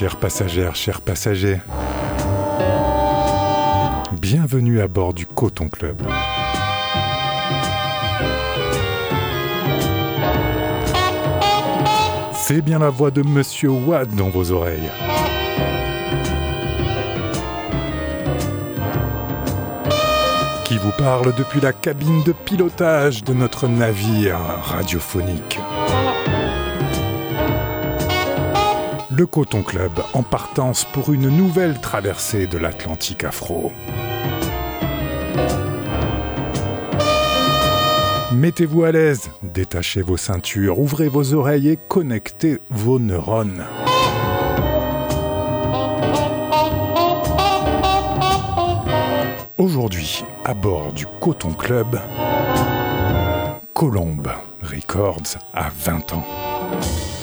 Chères passagères, chers passagers, bienvenue à bord du Coton Club. C'est bien la voix de Monsieur Watt dans vos oreilles. Qui vous parle depuis la cabine de pilotage de notre navire radiophonique. Le Coton Club en partance pour une nouvelle traversée de l'Atlantique afro. Mettez-vous à l'aise, détachez vos ceintures, ouvrez vos oreilles et connectez vos neurones. Aujourd'hui, à bord du Coton Club, Colombe Records à 20 ans.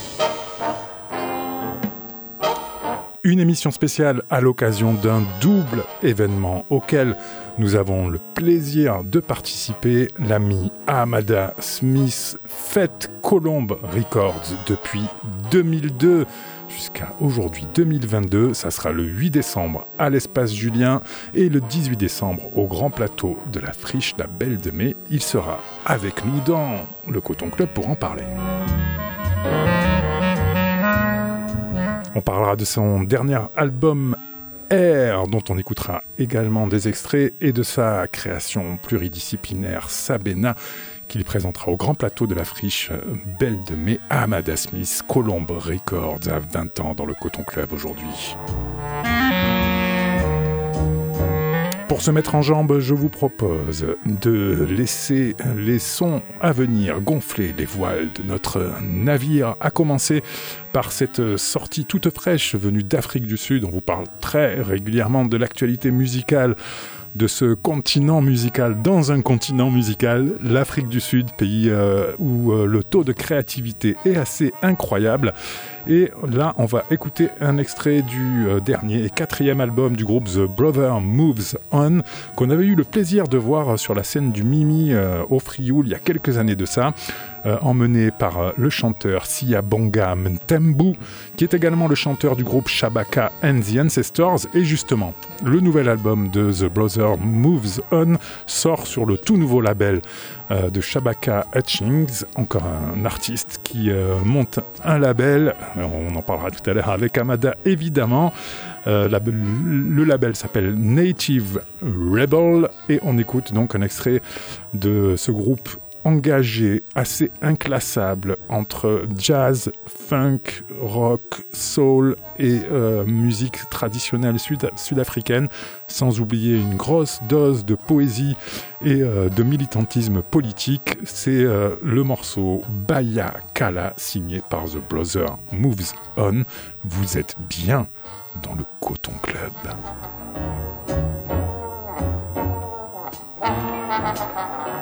Une émission spéciale à l'occasion d'un double événement auquel nous avons le plaisir de participer. L'ami Amada Smith fête Colombe Records depuis 2002 jusqu'à aujourd'hui 2022. Ça sera le 8 décembre à l'espace Julien et le 18 décembre au grand plateau de la friche La Belle de Mai. Il sera avec nous dans le Coton Club pour en parler. On parlera de son dernier album Air, dont on écoutera également des extraits, et de sa création pluridisciplinaire Sabena, qu'il présentera au grand plateau de la friche Belle de Mai à Amada Smith, Colombe Records, à 20 ans dans le Coton Club aujourd'hui. Pour se mettre en jambe, je vous propose de laisser les sons à venir gonfler les voiles de notre navire, à commencer par cette sortie toute fraîche venue d'Afrique du Sud. On vous parle très régulièrement de l'actualité musicale de ce continent musical dans un continent musical, l'Afrique du Sud, pays euh, où euh, le taux de créativité est assez incroyable. Et là, on va écouter un extrait du euh, dernier et quatrième album du groupe The Brother Moves On, qu'on avait eu le plaisir de voir sur la scène du Mimi au Frioul il y a quelques années de ça. Euh, emmené par euh, le chanteur Bonga Mtembu, qui est également le chanteur du groupe Shabaka and the Ancestors. Et justement, le nouvel album de The Brother Moves On sort sur le tout nouveau label euh, de Shabaka Hutchings, encore un artiste qui monte un label. On en parlera tout à l'heure avec Amada, évidemment. le label s'appelle Native Rebel et on écoute donc un extrait de ce groupe engagé, assez inclassable entre jazz, funk, rock, soul et euh, musique traditionnelle sud-africaine, sans oublier une grosse dose de poésie et euh, de militantisme politique. C'est euh, le morceau Baya Kala signé par The Brother Moves On. Vous êtes bien dans le Coton Club.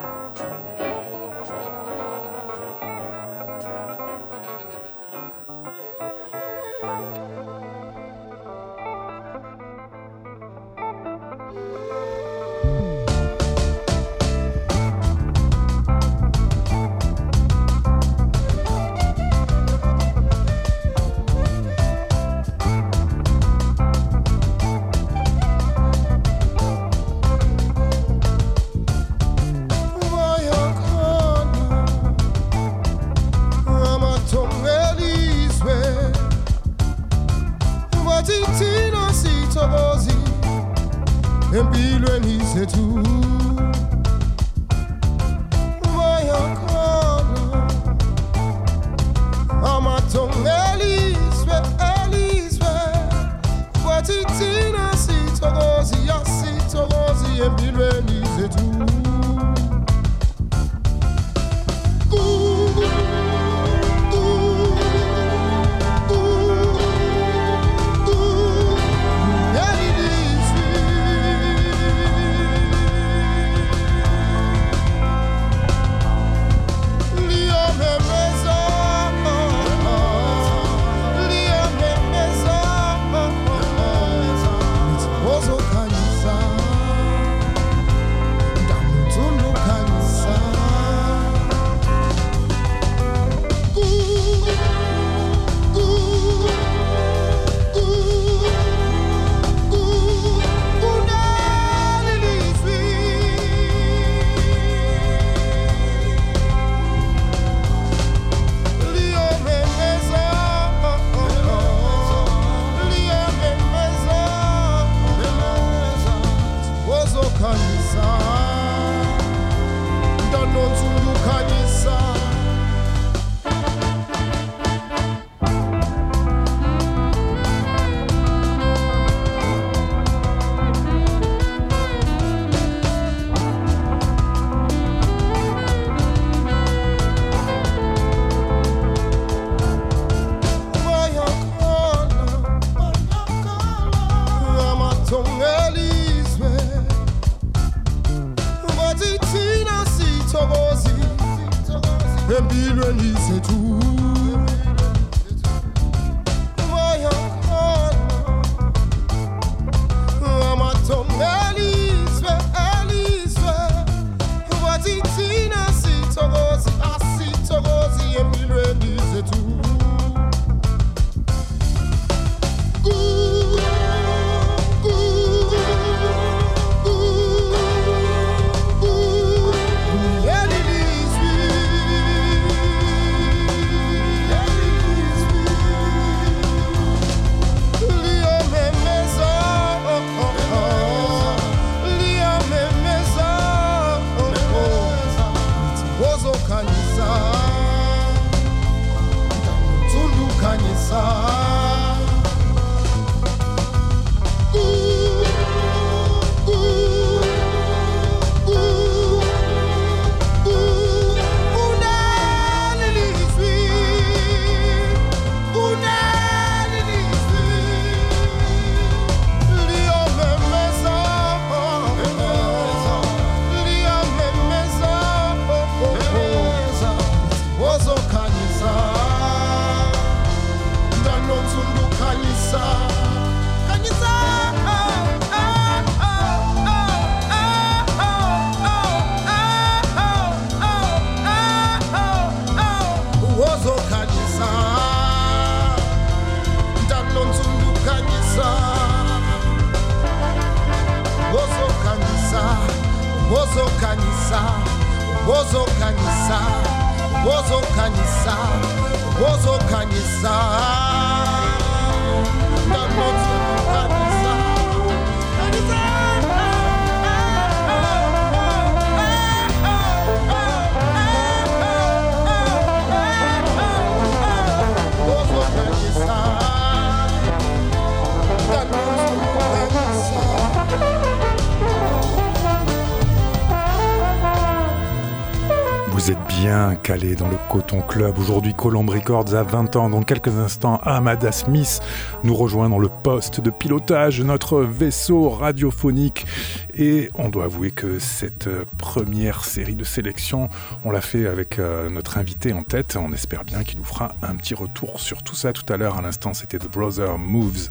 calé dans le Coton Club. Aujourd'hui, Colombe Records a 20 ans. Dans quelques instants, Amada Smith nous rejoint dans le poste de pilotage notre vaisseau radiophonique. Et on doit avouer que cette première série de sélection, on l'a fait avec euh, notre invité en tête. On espère bien qu'il nous fera un petit retour sur tout ça tout à l'heure. À l'instant, c'était The Brother Moves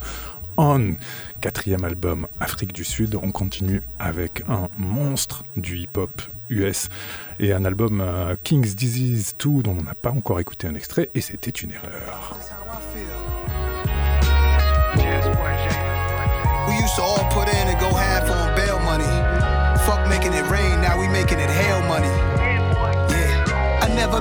on, quatrième album Afrique du Sud. On continue avec un monstre du hip-hop US et un album euh, King's Disease 2 dont on n'a pas encore écouté un extrait et c'était une erreur.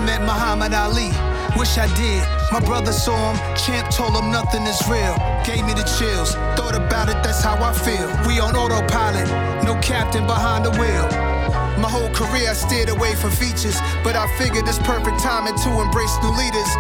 Met Muhammad Ali. Wish I did. My brother saw him, champ told him nothing is real. Gave me the chills. Thought about it, that's how I feel. We on autopilot, no captain behind the wheel. My whole career I steered away from features, but I figured it's perfect timing to embrace new leaders.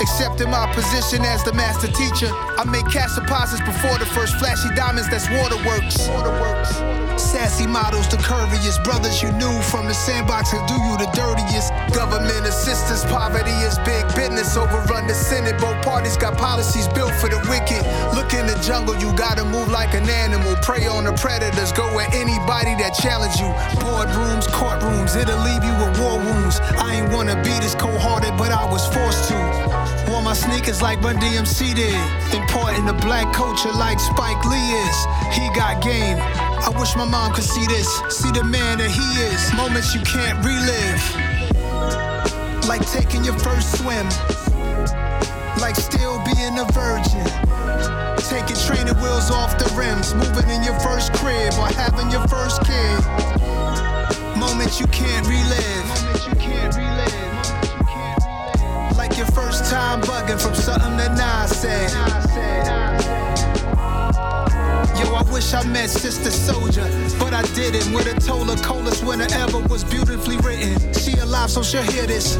Accepting my position as the master teacher, I make cash deposits before the first flashy diamonds. That's waterworks. Waterworks. Sassy models, the curviest brothers you knew from the sandbox who do you the dirtiest. Government assistance, poverty is big business. Overrun the Senate, both parties got policies built for the wicked. Look in the jungle, you gotta move like an animal. Prey on the predators, go at anybody that challenge you. Boardrooms, courtrooms, it'll leave you with war wounds. I ain't wanna be this cold hearted, but I was forced to. Wore my sneakers like Run DMC did. Important to black culture like Spike Lee is. He got game. I wish my mom could see this. See the man that he is. Moments you can't relive. Like taking your first swim. Like still being a virgin. Taking training wheels off the rims. Moving in your first crib or having your first kid. Moments you can't relive. Moments you can't relive. Your first time bugging from something that Nas said. Yo, I wish I met Sister Soldier, but I didn't. With a her coldest winter ever was beautifully written. She alive, so she'll hear this.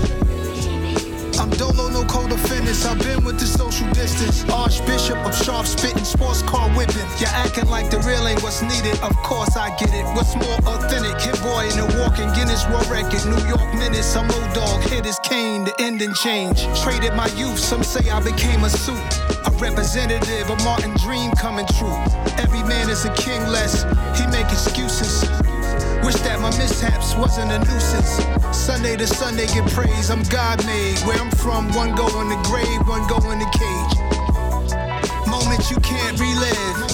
I'm Dolo, no co-defendants. I've been with the social distance. Archbishop of sharp spitting, sports car whipping. You're acting like the real ain't what's needed. Of course I get it. What's more authentic? Hit boy in a walking Guinness World Record. New York minutes. I'm old dog. Hit his cane. The ending change. Traded my youth. Some say I became a suit. A representative of Martin Dream coming true. Every man is a king less. He make excuses. Wish that my mishaps wasn't a nuisance. Sunday to Sunday get praise, I'm God made. Where I'm from, one go in the grave, one go in the cage. Moment you can't relive.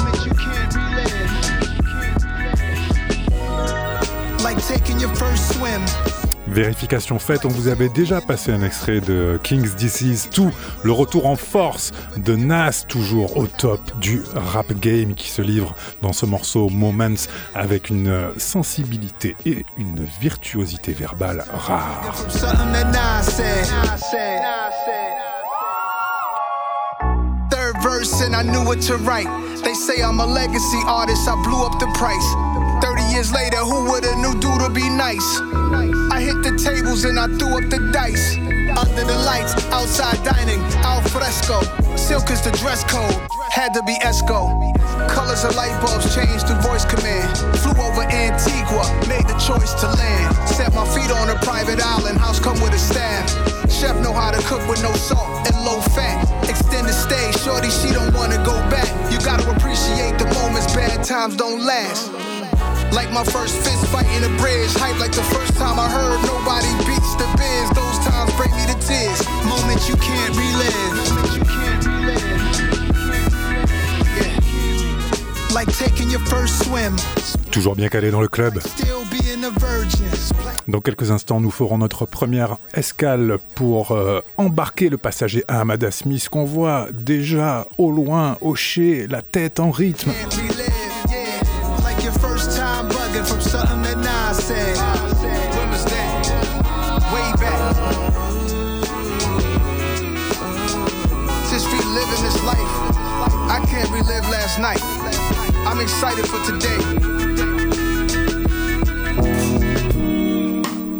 Vérification faite, on vous avait déjà passé un extrait de King's Disease 2, le retour en force de Nas, toujours au top du rap game qui se livre dans ce morceau Moments avec une sensibilité et une virtuosité verbale rare. Write. They say I'm a legacy artist, I blew up the price. 30 years later, who dude be nice? Hit the tables and I threw up the dice. under the lights, outside dining, al fresco. Silk is the dress code, had to be Esco. Colors of light bulbs changed through voice command. Flew over Antigua, made the choice to land. Set my feet on a private island, house come with a staff. Chef know how to cook with no salt and low fat. Extended stay, shorty, she don't wanna go back. You gotta appreciate the moments, bad times don't last. Like my first fist fight in a bridge. Hype like the first time I heard nobody beats the biz. Those times bring me to tears. Moments you can't relive. You can't relive. Yeah. Like taking your first swim. Toujours bien calé dans le club. Dans quelques instants, nous ferons notre première escale pour euh, embarquer le passager Ahmad Smith qu'on voit déjà au loin hocher la tête en rythme. I can't relive last night. I'm excited for today.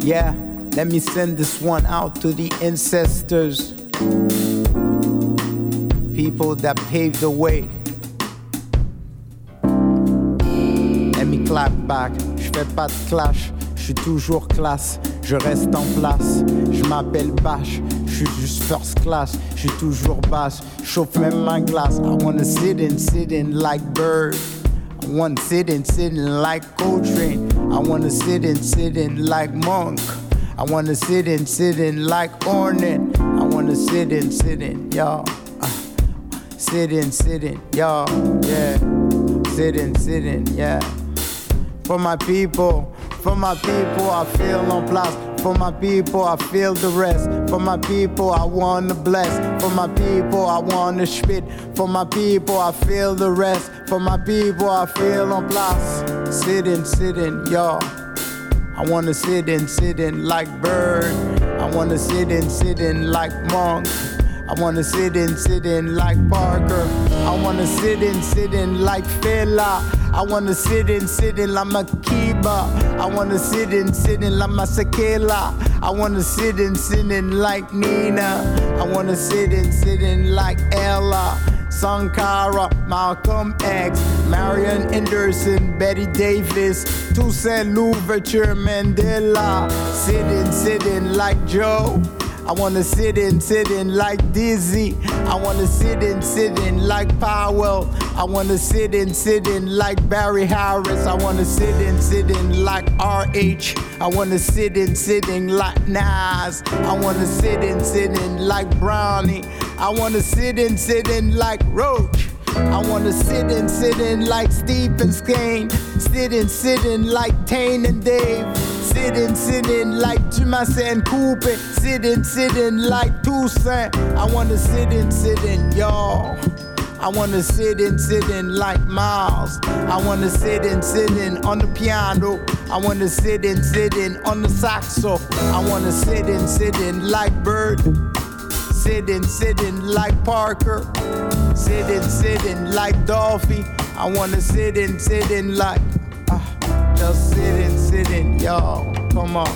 Yeah, let me send this one out to the ancestors, people that paved the way. Let me clap back, je fais pas de clash, je suis toujours classe, je reste en place, je m'appelle Bash, je suis juste first class, je suis toujours basse, chauffe même ma glace. I wanna sit in, sit in like bird. I wanna sit in, sit in like Coltrane. I wanna sit in, sit in like Monk. I wanna sit in, sit in like Ornette. I wanna sit in, sit in, y'all. Uh, sit in, sit in, y'all. Yeah. Sit in, sit in, yeah. For my people, for my people, I feel on place. For my people, I feel the rest. For my people, I want to bless. For my people, I want to spit. For my people, I feel the rest. For my people, I feel on place. Sitting, sitting, y'all. I wanna sit in, sit in like bird. I wanna sit in, sit in like monk. I wanna sit in, sit in like Parker. I wanna sit in, sit in like Fela. I wanna sit in, sit in like Makiba. I wanna sit in, sit in like Masakela. I wanna sit in, sit in like Nina. I wanna sit in, sit in like Ella. Sankara, Malcolm X, Marion Anderson, Betty Davis, Toussaint Louverture Mandela. Sitting, sitting like Joe. I wanna sit in, sit in like Dizzy. I wanna sit in, sit in like Powell. I wanna sit in, sit in like Barry Harris. I wanna sit in, sit in like RH. I wanna sit in, sit in like Nas. I wanna sit in, sit in like Brownie. I wanna sit in, sit in like Roach. I wanna sit in, sit in like Stephen Skane. Sit in, sit in like Tane and Dave. Sitting, sitting like Dumas and Coupe. Sitting, sitting like Toussaint. I wanna sit in, sit in, y'all. I wanna sit in, sit in like Miles. I wanna sit in, sit on the piano. I wanna sit in, sit on the saxo. I wanna sit in, sit like Bird. Sitting, sitting like Parker. Sitting, sitting like Dolphy. I wanna sit in, sitting like uh, just sitting, sitting, y'all. Come on.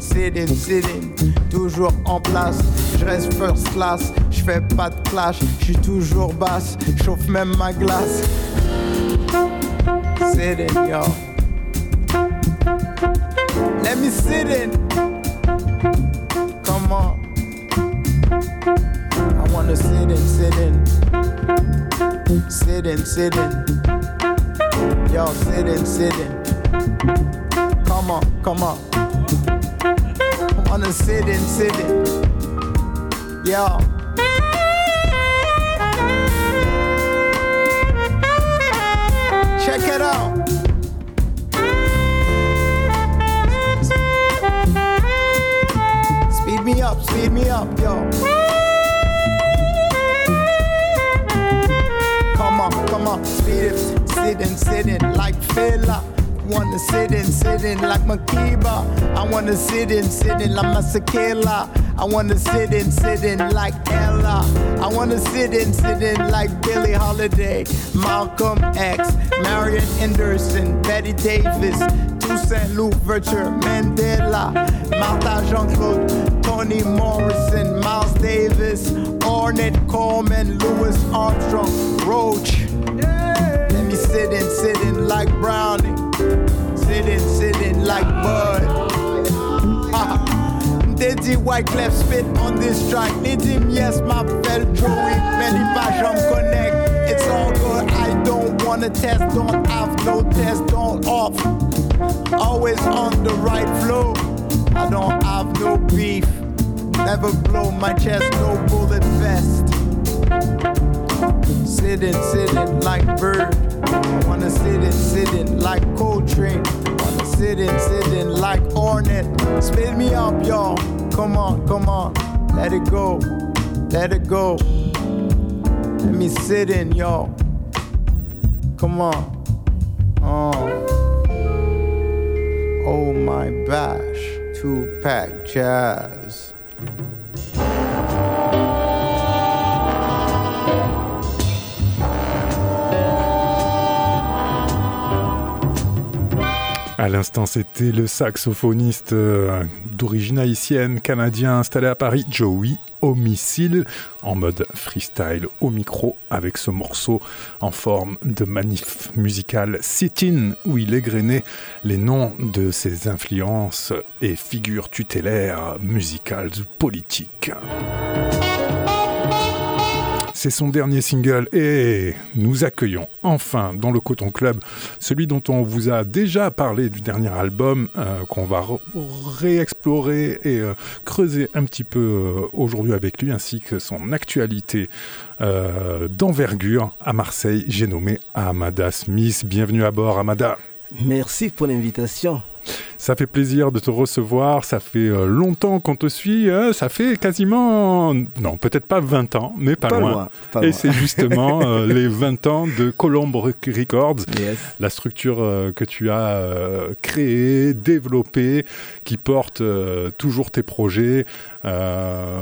Sitting, sitting, toujours en place. Je reste first class, je fais pas de clash. Je suis toujours basse, chauffe même ma glace. Sitting, y'all. Let me sit in. Come on. I wanna sit in, sit in. Sit in, sit in. Y'all sit in, sit in. Come on, come on. I wanna sit in, sit in. Yeah. Check it out. Speed me up, speed me up, yo. Come on, come on, speed it, sit in, sit in like fella wanna sit in, sit in like Makiba. I wanna sit in, sit in like Masakela. I wanna sit in, sit in like Ella. I wanna sit in, sit in like Billie Holiday, Malcolm X, Marion Anderson, Betty Davis, Toussaint Louverture, Mandela, Martha Jean-Claude, Toni Morrison, Miles Davis, Ornette Coleman, Louis Armstrong, Roach. Let me sit in, sitting like Brownie, sitting, sitting like Bud. Diddy Wyclef spit on this track. Need him, yes, my fell Joey. Many passion connect. It's all good. I don't wanna test, don't have no test, don't off. Always on the right flow. I don't have no beef. Never blow my chest, no bullet vest. Sitting, sitting like bird. I wanna sit in, sitting like Coltrane. Wanna sit in, sitting like Hornet. Spit me up, y'all. Come on, come on. Let it go. Let it go. Let me sit in, y'all. Come on. Oh. Oh my bash. Two pack jazz. À l'instant, c'était le saxophoniste euh, d'origine haïtienne, canadien, installé à Paris, Joey Homicile, en mode freestyle au micro, avec ce morceau en forme de manif musical sit-in, où il égrenait les noms de ses influences et figures tutélaires musicales ou politiques. C'est son dernier single et nous accueillons enfin dans le Coton Club celui dont on vous a déjà parlé du dernier album euh, qu'on va réexplorer et euh, creuser un petit peu euh, aujourd'hui avec lui ainsi que son actualité d'envergure à Marseille. J'ai nommé Amada Smith. Bienvenue à bord Amada. Merci pour l'invitation. Ça fait plaisir de te recevoir. Ça fait euh, longtemps qu'on te suit. Hein. ça fait quasiment, non, peut-être pas 20 ans, mais pas, loin. Et c'est justement euh, les 20 ans de Colombe Records, la structure euh, que tu as créée, développée, qui porte toujours tes projets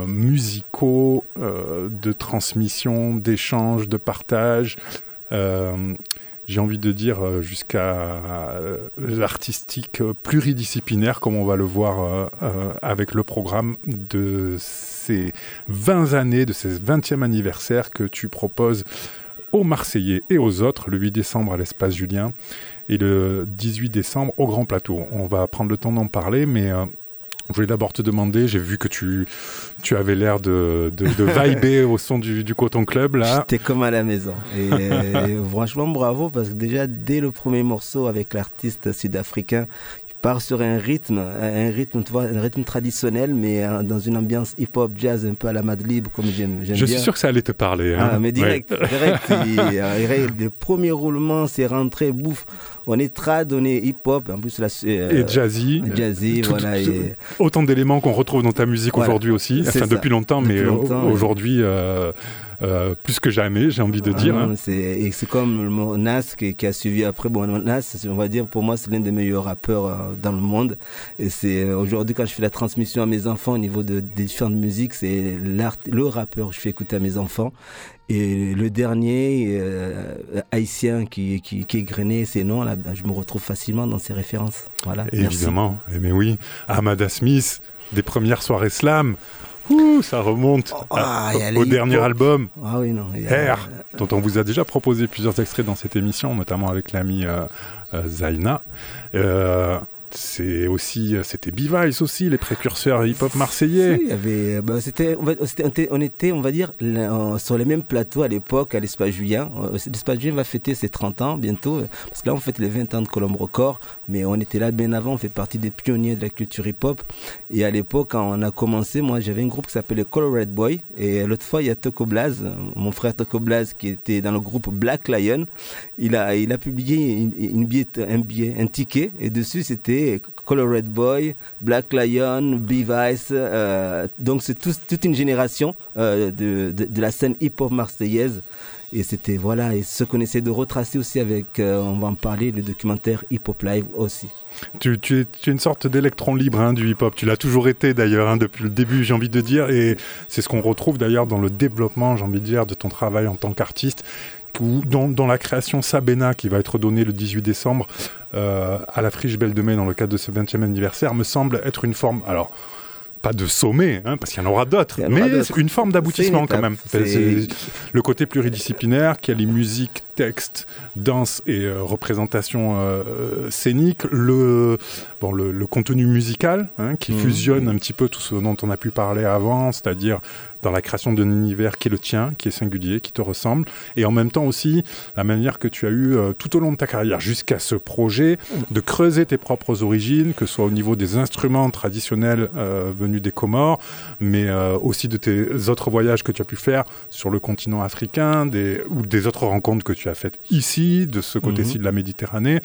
musicaux, de transmission, d'échange, de partage j'ai envie de dire, euh, jusqu'à euh, l'artistique pluridisciplinaire, comme on va le voir euh, avec le programme de ces 20 années, de ces 20e anniversaire que tu proposes aux Marseillais et aux autres, le 8 décembre à l'espace Julien et le 18 décembre au Grand Plateau. On va prendre le temps d'en parler, mais je voulais d'abord te demander, j'ai vu que tu, tu avais l'air de, de, de vibrer au son du, du, Coton Club là. J'étais comme à la maison. Et, franchement, bravo parce que déjà dès le premier morceau avec l'artiste sud-africain, part sur un rythme, un rythme, tu vois, un rythme traditionnel, mais euh, dans une ambiance hip-hop, jazz, un peu à la Madlib, comme j'aime Je suis sûr que ça allait te parler. Hein. Ah, mais direct, direct. Euh, le premier roulement, c'est rentré, bouffe. On est trad, on est hip-hop, en plus la, euh, et jazzy. Jazzy, voilà. Autant d'éléments qu'on retrouve dans ta musique aujourd'hui aussi, enfin depuis longtemps, mais aujourd'hui. Euh, plus que jamais, j'ai envie de dire. Hein. Et c'est comme Nas qui, a suivi après. Bon, Nas, on va dire, pour moi, c'est l'un des meilleurs rappeurs euh, dans le monde. Et c'est euh, aujourd'hui, quand je fais la transmission à mes enfants au niveau de, des différentes musiques, c'est le rappeur que je fais écouter à mes enfants. Et le dernier, haïtien qui, qui, qui, est grainé, c'est non, là, ben, je me retrouve facilement dans ses références. Voilà. Évidemment, mais eh oui, Amada Smith, des premières soirées slam. Ouh, ça remonte oh, ah, au dernier album, ah, oui, non, R, dont on vous a déjà proposé plusieurs extraits dans cette émission, notamment avec l'ami euh, euh, Zaina. Euh, c'est aussi, euh, c'était Bivice aussi, les précurseurs hip-hop marseillais. il y avait, bah, c'était, on, était, on va dire, sur les mêmes plateaux à l'époque, à l'Espace Julien. Euh, L'Espace Julien va fêter ses 30 ans bientôt, parce que là, on fête les 20 ans de Colombe Record, mais on était là bien avant, on fait partie des pionniers de la culture hip-hop. Et à l'époque, quand on a commencé, moi, j'avais un groupe qui s'appelait Color Red Boy, et l'autre fois, il y a Toko Blaz, mon frère Toko Blaz, qui était dans le groupe Black Lion. Il a, il a publié une, une un billet, un ticket, et dessus, c'était Color Red Boy, Black Lion, B-Vice. Euh, donc c'est toute une génération euh, de, de, la scène hip-hop marseillaise. Et c'était, voilà, et ce qu'on essaie de retracer aussi avec, euh, on va en parler, le documentaire Hip Hop Live aussi. Tu, tu, es, une sorte d'électron libre hein, du hip-hop. Tu l'as toujours été d'ailleurs hein, depuis le début, j'ai envie de dire. Et c'est ce qu'on retrouve d'ailleurs dans le développement, j'ai envie de dire, de ton travail en tant qu'artiste ou dans, la création Sabena qui va être donnée le 18 décembre euh, à la Friche Belle de Mai dans le cadre de ce 20e anniversaire me semble être une forme. Alors, pas de sommet, hein, parce qu'il y en aura d'autres, mais une forme d'aboutissement quand même. le côté pluridisciplinaire qui a les textes, danse et euh, représentation euh, scénique, le, bon, le, contenu musical hein, qui mmh. fusionne un petit peu tout ce dont on a pu parler avant, c'est-à-dire dans la création d'un univers qui est le tien, qui est singulier, qui te ressemble, et en même temps aussi la manière que tu as eu euh, tout au long de ta carrière jusqu'à ce projet de creuser tes propres origines, que ce soit au niveau des instruments traditionnels euh, venus des Comores, mais euh, aussi de tes autres voyages que tu as pu faire sur le continent africain, des, ou des autres rencontres que tu as faites ici, de ce côté-ci mhm. de la Méditerranée.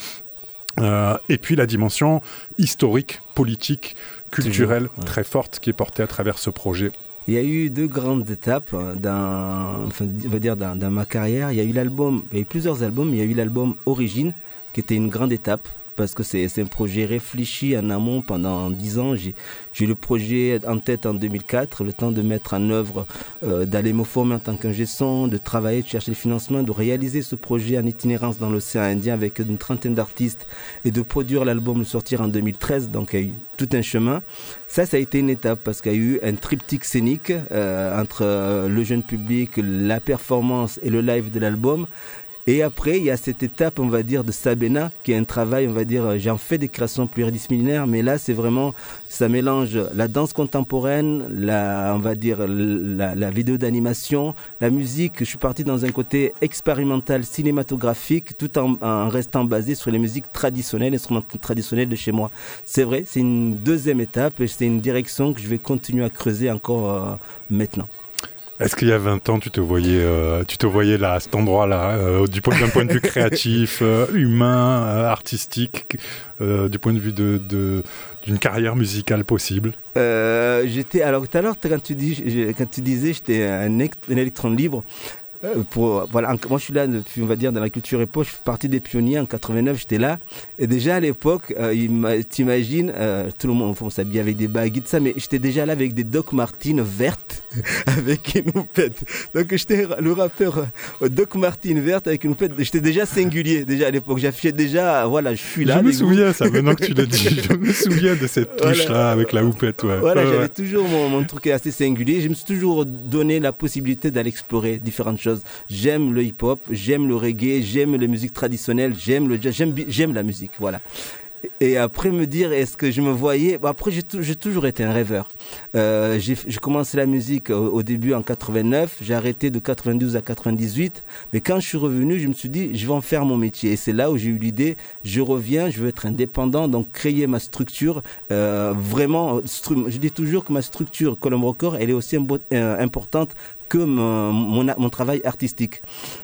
et puis la dimension historique, politique, culturelle très forte qui est portée à travers ce projet il y a eu deux grandes étapes dans, enfin, on dire dans, dans, ma carrière. Il y a eu l'album, il y a eu plusieurs albums. Il y a eu l'album Origine, qui était une grande étape parce que c'est un projet réfléchi en amont pendant dix ans. J'ai le projet en tête en 2004, le temps de mettre en œuvre, d'aller me former en tant qu'ingé son, de travailler, de chercher le financement, de réaliser ce projet en itinérance dans l'océan Indien avec une trentaine d'artistes et de produire l'album, le sortir en 2013. Donc il y a eu tout un chemin. Ça, ça a été une étape parce qu'il y a eu un triptyque scénique euh, entre euh, le jeune public, la performance et le live de l'album. Et après, il y a cette étape, on va dire, de Sabena, qui est un travail, on va dire, euh, j'en fais des créations pluridisciplinaires, mais là, c'est vraiment, ça mélange la danse contemporaine, la, on va dire, la, vidéo d'animation, la musique. Je suis parti dans un côté expérimental cinématographique, tout en, restant basé sur les musiques traditionnelles, instruments traditionnels de chez moi. C'est vrai, c'est une deuxième étape et c'est une direction que je vais continuer à creuser encore euh, maintenant. Est-ce qu'il y a 20 ans, tu te voyais, euh, tu te voyais là, à cet endroit-là, euh, du point, d'un point de vue créatif, euh, humain, artistique, du point de vue de, d'une carrière musicale possible? J'étais alors tout à l'heure quand tu dis, quand tu disais, j'étais un, un électron libre. Euh, pour, voilà, moi je suis là depuis, on va dire, dans la culture époque, je suis parti des pionniers en 89, j'étais là. Et déjà à l'époque, euh, t'imagines, euh, tout le monde, on s'habille avec des bagues et tout ça, mais j'étais déjà là avec des Doc Martens vertes, avec une houppette. Donc j'étais le rappeur Doc Martens verte avec une houppette, j'étais déjà singulier, déjà à l'époque. J'affichais déjà, voilà, je suis là. Je me souviens, ça, maintenant que tu l'as dit, je me souviens de cette touche-là avec la houppette. Ouais. Voilà, j'avais toujours mon, mon truc assez singulier. Je me suis toujours donné la possibilité d'aller explorer différentes choses J'aime le hip-hop, j'aime le reggae, j'aime les musiques traditionnelles, j'aime la musique, voilà. Et après me dire, est-ce que je me voyais? Après, j'ai toujours été un rêveur. Euh, j'ai commencé la musique au, début en 89, j'ai arrêté de 92 à 98. Mais quand je suis revenu, je me suis dit, je vais en faire mon métier. Et c'est là où j'ai eu l'idée, je reviens, je veux être indépendant, donc créer ma structure. Euh, vraiment, je dis toujours que ma structure Colombo Record, elle est aussi euh, importante que mon, travail artistique.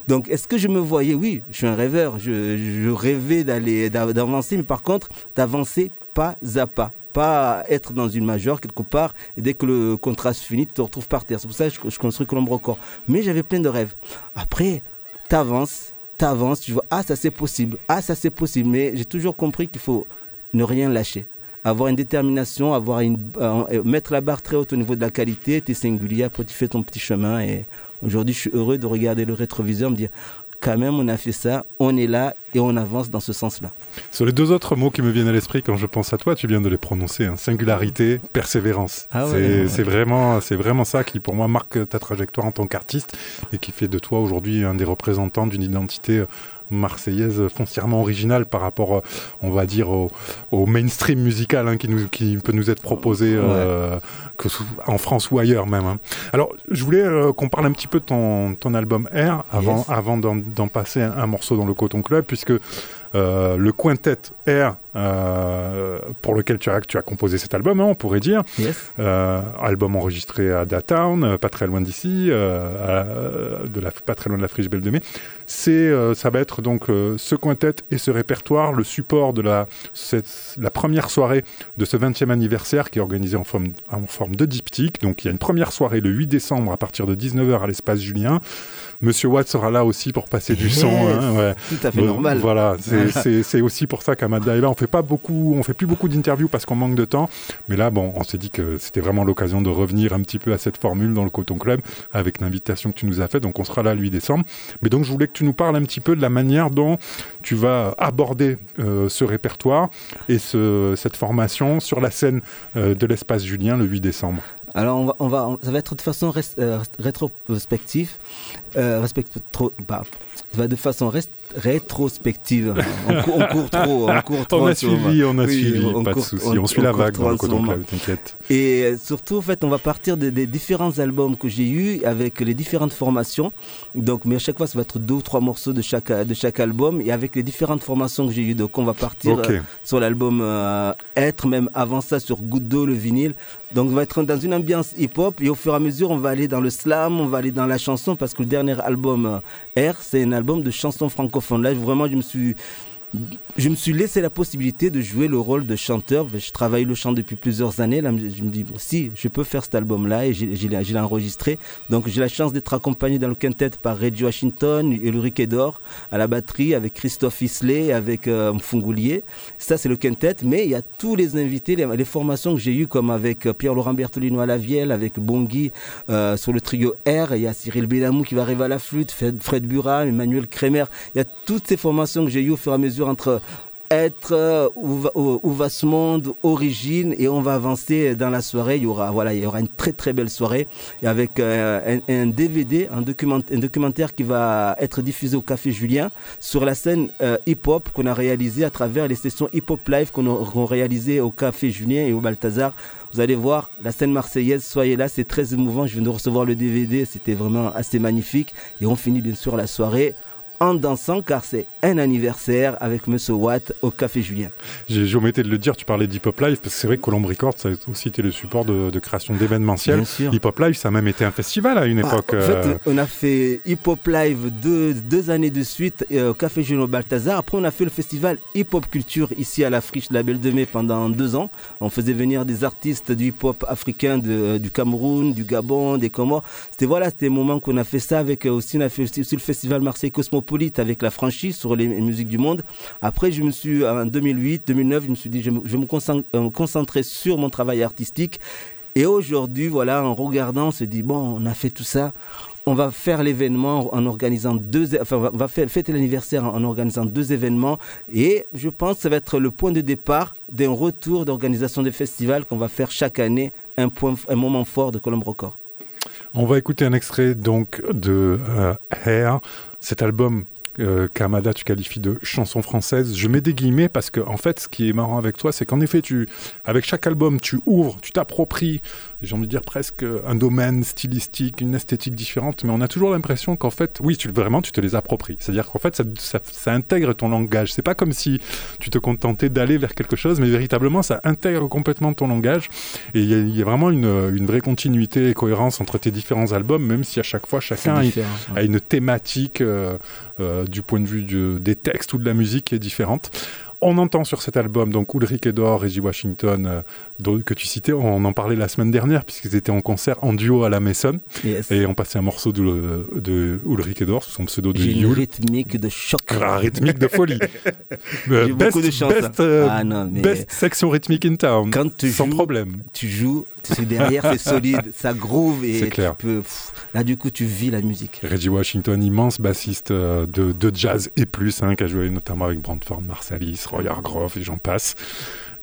Donc, est-ce que je me voyais? Oui, je suis un rêveur. Je, rêvais d'aller, d'avancer, mais par contre, d'avancer pas à pas pas être dans une majeure quelque part et dès que le contrat se finit, tu te retrouves par terre. C'est pour ça que je, construis Colombo Record. Mais j'avais plein de rêves. Après, tu avances, tu avances, tu vois, ah ça c'est possible, ah ça c'est possible. Mais j'ai toujours compris qu'il faut ne rien lâcher avoir une détermination, avoir une, euh, mettre la barre très haute au niveau de la qualité, tu es singulier, après tu fais ton petit chemin. Et aujourd'hui, je suis heureux de regarder le rétroviseur, me dire quand même, on a fait ça, on est là et on avance dans ce sens-là. Sur les deux autres mots qui me viennent à l'esprit quand je pense à toi, tu viens de les prononcer hein. singularité, persévérance. Ah c'est vraiment, vraiment ça qui, pour moi, marque ta trajectoire en tant qu'artiste et qui fait de toi aujourd'hui un des représentants d'une identité marseillaise foncièrement originale par rapport, euh, on va dire, au, mainstream musical hein, qui, nous, qui peut nous être proposé euh, que en France ou ailleurs même. Hein. Alors, je voulais euh, qu'on parle un petit peu de ton, ton album R avant, avant d'en passer un, un, morceau dans le Coton Club, puisque euh, le quintet R euh, pour lequel tu as, tu as composé cet album, hein, on pourrait dire. Euh, album enregistré à Datown, pas très loin d'ici, de la, pas très loin de la Friche Belle de Mai. C'est, ça va être donc ce quintet et ce répertoire, le support de la, la première soirée de ce 20e anniversaire qui est organisé en forme, en forme de diptyque. Donc il y a une première soirée le 8 décembre à partir de 19h à l'espace Julien. Monsieur Watt sera là aussi pour passer du son. Hein, Tout à fait normal. Voilà, c'est c'est aussi pour ça qu'Amada est là. On fait pas beaucoup, on fait plus beaucoup d'interviews parce qu'on manque de temps. Mais là, bon, on s'est dit que c'était vraiment l'occasion de revenir un petit peu à cette formule dans le Coton Club avec l'invitation que tu nous as faite. Donc on sera là le 8 décembre. Mais donc je voulais que tu nous parles un petit peu de la manière dont tu vas aborder euh, ce répertoire et ce, cette formation sur la scène euh, de l'espace Julien le 8 décembre. Alors, on va, ça va être de façon euh, rétrospective. Respect, trop, bah, ça va de façon rétrospective. On, court trop. On, court trop on a suivi, on a suivi, pas de souci. On, suit la vague dans le coton t'inquiète. Et euh, surtout, en fait, on va partir des, différents albums que j'ai eus avec les différentes formations. Donc, mais à chaque fois, ça va être deux ou trois morceaux de chaque, de chaque album et avec les différentes formations que j'ai eues. Donc, on va partir sur l'album Être, même avant ça, sur d'eau, le vinyle. Donc on va être dans une ambiance hip-hop et au fur et à mesure on va aller dans le slam, on va aller dans la chanson parce que le dernier album euh, R c'est un album de chansons francophones. Là vraiment je me suis je me suis laissé la possibilité de jouer le rôle de chanteur. Je travaille le chant depuis plusieurs années. Je me dis, si, je peux faire cet album-là et j'ai enregistré. Donc, j'ai la chance d'être accompagné dans le quintet par Reggie Washington, Ulrich Edor à la batterie, avec Christophe Isley, avec euh, Mfungoulier. Ça, c'est le quintet. Mais il y a tous les invités, les, formations que j'ai eues, comme avec euh, Pierre-Laurent Bertolino à la vielle, avec Bongui euh, sur le trio R. Il y a Cyril Benamou qui va arriver à la flûte, Fred, Burat, Emmanuel Kremer. Il y a toutes ces formations que j'ai eues au fur et à mesure entre être euh, où, va, ce monde, origine, et on va avancer dans la soirée. Il y aura, voilà, il y aura une très très belle soirée avec euh, un, DVD, un, documentaire qui va être diffusé au Café Julien sur la scène euh, hip-hop qu'on a réalisé à travers les sessions hip-hop live qu'on a, réalisé au Café Julien et au Balthazar. Vous allez voir la scène marseillaise, soyez là, c'est très émouvant. Je viens de recevoir le DVD, c'était vraiment assez magnifique. Et on finit bien sûr la soirée en dansant car c'est un anniversaire avec Monsieur Watt au Café Julien. J'ai ometté de le dire, tu parlais d'Hip Hop Live parce que c'est vrai que Colombe Records ça a aussi été le support de, création d'événementiels. Hip Hop Live ça a même été un festival à une bah, époque. En fait, euh, on a fait Hip Hop Live deux, deux années de suite euh, au Café Julien au Balthazar. Après, on a fait le festival Hip Hop Culture ici à la Friche la Belle de Mai pendant deux ans. On faisait venir des artistes du hip hop africain de, du Cameroun, du Gabon, des Comores. C'était voilà, c'était un moment qu'on a fait ça avec euh, aussi, on a fait aussi, le festival Marseille Cosmopolite avec la franchise sur les musiques du monde. Après, je me suis, en 2008, 2009, je me suis dit, je, vais euh, me concentrer sur mon travail artistique. Et aujourd'hui, voilà, en regardant, on se dit, bon, on a fait tout ça on va faire l'événement en organisant deux, enfin, on va fêter l'anniversaire en organisant deux événements. Et je pense que ça va être le point de départ d'un retour d'organisation des festivals qu'on va faire chaque année, un, point, un moment fort de Colombe Record. On va écouter un extrait donc de euh, cet album euh, qu'Amada tu qualifies de chanson française. Je mets des guillemets parce que en fait, ce qui est marrant avec toi, c'est qu'en effet, tu, avec chaque album, tu ouvres, tu t'appropries, j'ai envie de dire presque un domaine stylistique, une esthétique différente, mais on a toujours l'impression qu'en fait, oui, tu, vraiment, tu te les appropries. C'est-à-dire qu'en fait, ça, ça, intègre ton langage. C'est pas comme si tu te contentais d'aller vers quelque chose, mais véritablement, ça intègre complètement ton langage. Et il y, a vraiment une, une, vraie continuité et cohérence entre tes différents albums, même si à chaque fois, chacun a, une thématique. Euh, euh, du point de vue des textes ou de la musique qui est différente. On entend sur cet album donc Ulrich Edor, Reggie Washington euh, que tu citais, on en parlait la semaine dernière puisqu'ils étaient en concert en duo à la Maison et on passait un morceau de, de Ulrich Edor sous son pseudo de Une rythmique de choc. Ah, rythmique de folie. J'ai beaucoup de chance. Best, euh, ah, non, mais best section rythmique in town. Quand tu sans problème. Tu joues, derrière c'est solide, ça groove et clair. tu peux. là du coup tu vis la musique. Reggie Washington, immense bassiste euh, de, de jazz et plus, hein, qui a joué notamment avec Brantford Marsalis, Roy Hargrove et j'en passe.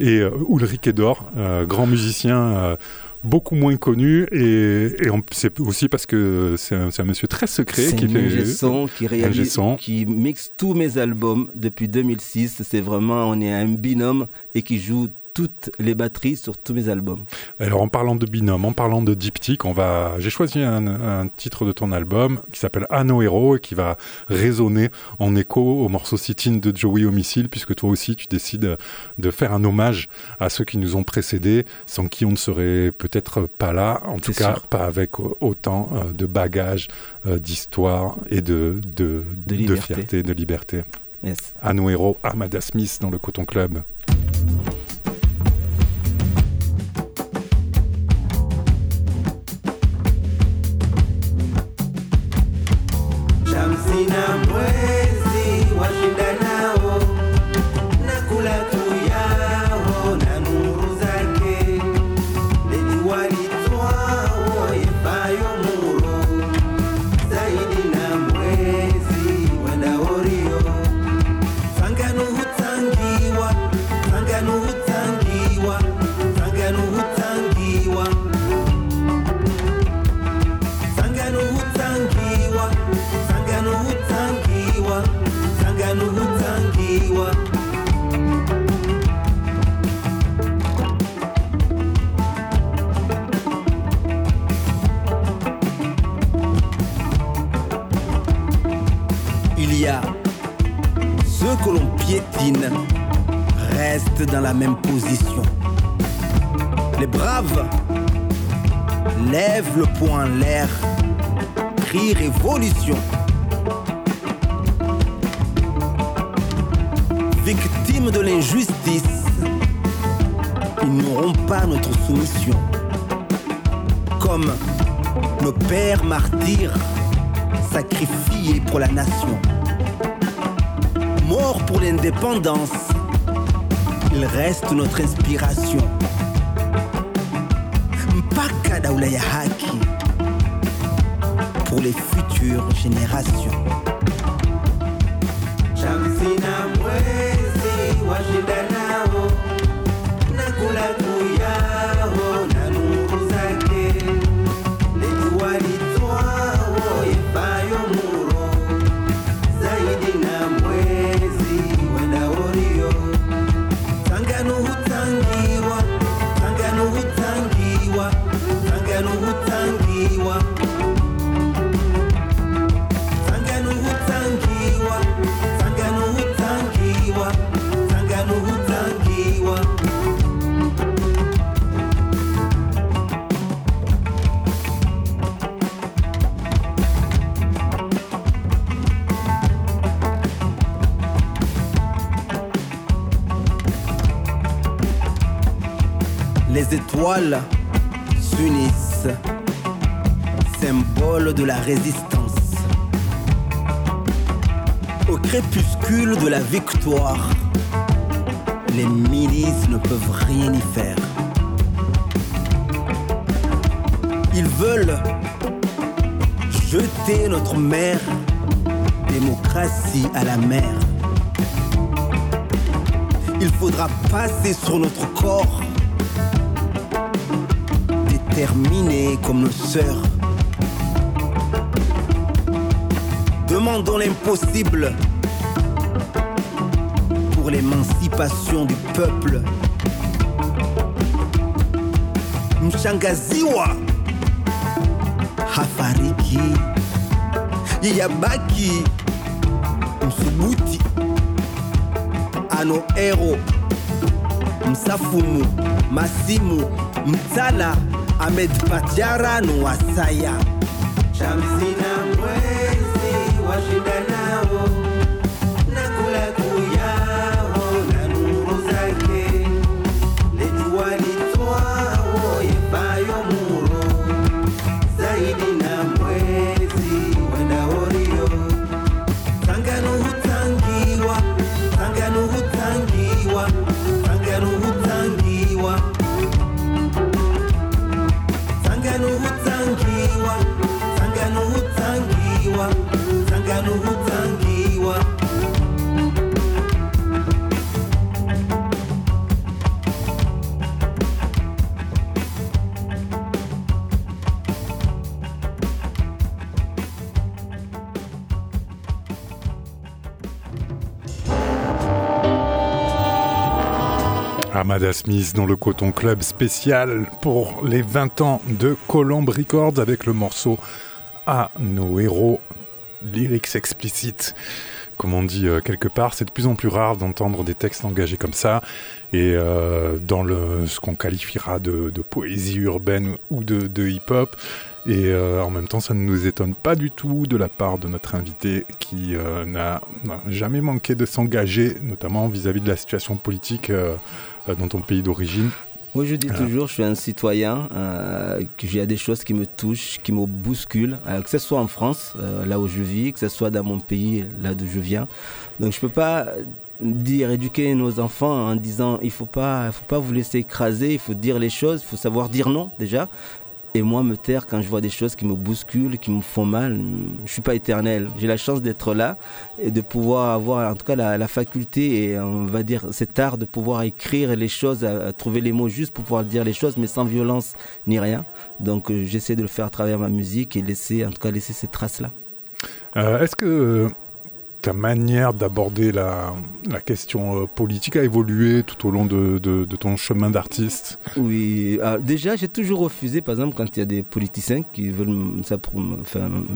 Et euh, Ulrich Edor, euh, grand musicien euh, beaucoup moins connu et, c'est aussi parce que c'est un, monsieur très secret qui fait son, qui réalise qui mixe tous mes albums depuis 2006 c'est vraiment on est un binôme et qui joue toutes les batteries sur tous mes albums. Alors en parlant de binôme, en parlant de diptyque, on va, j'ai choisi un, titre de ton album qui s'appelle Anno Hero et qui va résonner en écho au morceau sit de Joey Homicile, puisque toi aussi tu décides de faire un hommage à ceux qui nous ont précédés, sans qui on ne serait peut-être pas là, en tout cas pas avec autant euh, de bagages, euh, d'histoire et de, de, de, fierté, de liberté. Yes. Anno Hero, Armada Smith dans le Coton Club. caminamos ils restent notre inspiration. S'unissent, symbole de la résistance. Au crépuscule de la victoire, les milices ne peuvent rien y faire. Ils veulent jeter notre mère démocratie à la mer. Il faudra passer sur notre corps déterminés comme nos sœurs. Demandons l'impossible pour l'émancipation du peuple. Mshangaziwa hafariki, yeyabaki msubuti ano ero msafumu masimu mtala Ahmed Batjara Nwasaya. Shamsina mwezi washida nao Smith dans le Coton Club spécial pour les 20 ans de Colombe Records avec le morceau À nos héros, lyrics explicites. Comme on dit euh, quelque part, c'est de plus en plus rare d'entendre des textes engagés comme ça et euh, dans le, ce qu'on qualifiera de, poésie urbaine ou de hip-hop. Et euh, en même temps, ça ne nous étonne pas du tout de la part de notre invité qui euh, n'a jamais manqué de s'engager, notamment vis-à-vis de la situation politique euh, dans ton pays d'origine. Moi, je dis toujours, je suis un citoyen, que il y a des choses qui me touchent, qui me bousculent, que ce soit en France, là où je vis, que ce soit dans mon pays, là d'où je viens. Donc, je peux pas dire, éduquer nos enfants en disant, il faut pas, faut pas vous laisser écraser, il faut dire les choses, il faut savoir dire non déjà. Et moi, me taire quand je vois des choses qui me bousculent, qui me font mal, je suis pas éternel. J'ai la chance d'être là et de pouvoir avoir, en tout cas, la, faculté et on va dire cet art de pouvoir écrire les choses, trouver les mots justes pour pouvoir dire les choses, mais sans violence ni rien. Donc, euh, j'essaie de le faire à travers ma musique et laisser, en tout cas, laisser ces traces-là. Euh, Est-ce que ta manière d'aborder la, question euh, politique a évolué tout au long de, ton chemin d'artiste? Oui, ah, déjà j'ai toujours refusé, par exemple, quand il y a des politiciens qui veulent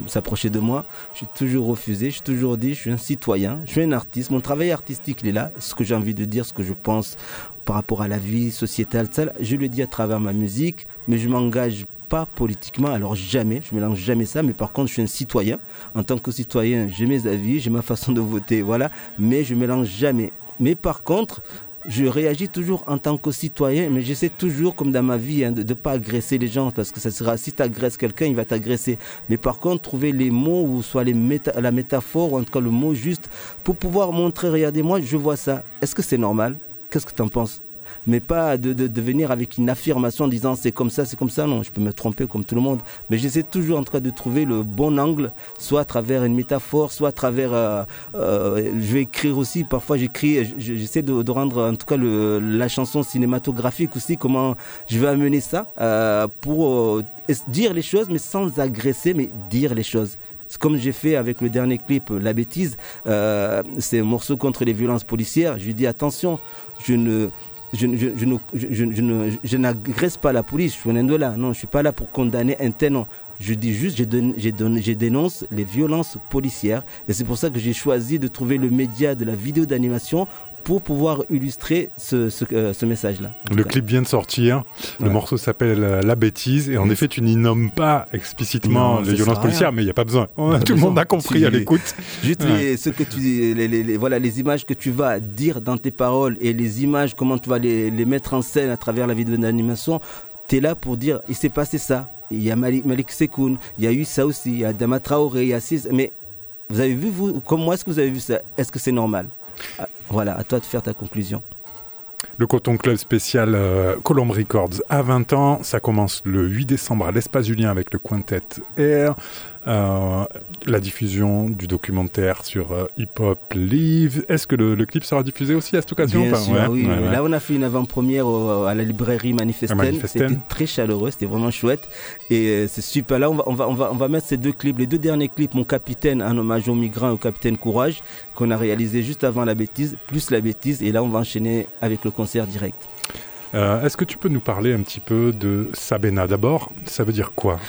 s'approcher de moi, j'ai toujours refusé, j'ai toujours dit, je suis un citoyen, je suis un artiste, mon travail artistique il est là, ce que j'ai envie de dire, ce que je pense par rapport à la vie sociétale, je le dis à travers ma musique, mais je m'engage pas politiquement, alors jamais, je mélange jamais ça, mais par contre je suis un citoyen, en tant que citoyen j'ai mes avis, j'ai ma façon de voter, voilà, mais je mélange jamais. Mais par contre, je réagis toujours en tant que citoyen, mais j'essaie toujours, comme dans ma vie, hein, de ne pas agresser les gens, parce que ça sera, si tu agresses quelqu'un, il va t'agresser. Mais par contre, trouver les mots, ou soit les la métaphore, ou en tout cas le mot juste, pour pouvoir montrer, regardez-moi, je vois ça. Est-ce que c'est normal? Qu'est-ce que tu en penses? Mais pas de, de, venir avec une affirmation en disant c'est comme ça, c'est comme ça. Non, je peux me tromper comme tout le monde. Mais j'essaie toujours en cas de trouver le bon angle, soit à travers une métaphore, soit à travers. euh, euh, je vais écrire aussi, parfois j'écris, j'essaie de, de rendre en tout cas le- la chanson cinématographique aussi, comment je vais amener ça euh, pour dire les choses, mais sans agresser, mais dire les choses. C'est comme j'ai fait avec le dernier clip, La bêtise, euh, c'est un morceau contre les violences policières. Je lui dis attention, je ne. Je, ne- je, je ne- je- ne- n'agresse pas la police, je suis indola. Non, je suis pas là pour condamner un tel. Je dis juste, je dénonce les violences policières. Et c'est pour ça que j'ai choisi de trouver le média de la vidéo d'animation pour pouvoir illustrer ce, ce, euh, ce message-là. Le clip vient de sortir, le Ouais. morceau s'appelle euh, La bêtise, et en Oui. effet, tu n'y nommes pas explicitement Non, les violences policières, mais il n'y a pas besoin. Tout le monde a compris à l'écoute. Juste Ouais. les, ce que tu, les, les- les- voilà, les images que tu vas dire dans tes paroles et les images, comment tu vas les, les mettre en scène à travers la vidéo d'animation, tu es là pour dire il s'est passé ça. Il y a Malik, Malik Sekoun, il y a eu ça aussi, il y a Dama Traoré, il y a six. Mais vous avez vu, vous, comme moi, est-ce que vous avez vu ça? Est-ce que c'est normal? Voilà, à toi de faire ta conclusion. Le Coton Club spécial euh, Colombe Records à 20 ans, ça commence le 8 décembre à l'Espace Julien avec le Quintet Air. Euh, la diffusion du documentaire sur euh, Hip Hop Live. Est-ce que le, le clip sera diffusé aussi à cette occasion Bien pas sûr, Ouais, oui. ouais, ouais. Là, on a fait une avant-première à la librairie. Manifesten. C'était très chaleureux, c'était vraiment chouette. Et euh, c'est super. Là, on va, on, va, on, va, on va mettre ces deux clips. Les deux derniers clips, Mon Capitaine, un hommage aux migrants au Capitaine Courage, qu'on a réalisé juste avant la bêtise, plus la bêtise. Et là, on va enchaîner avec le concert direct. Euh, Est-ce que tu peux nous parler un petit peu de Sabena D'abord, ça veut dire quoi?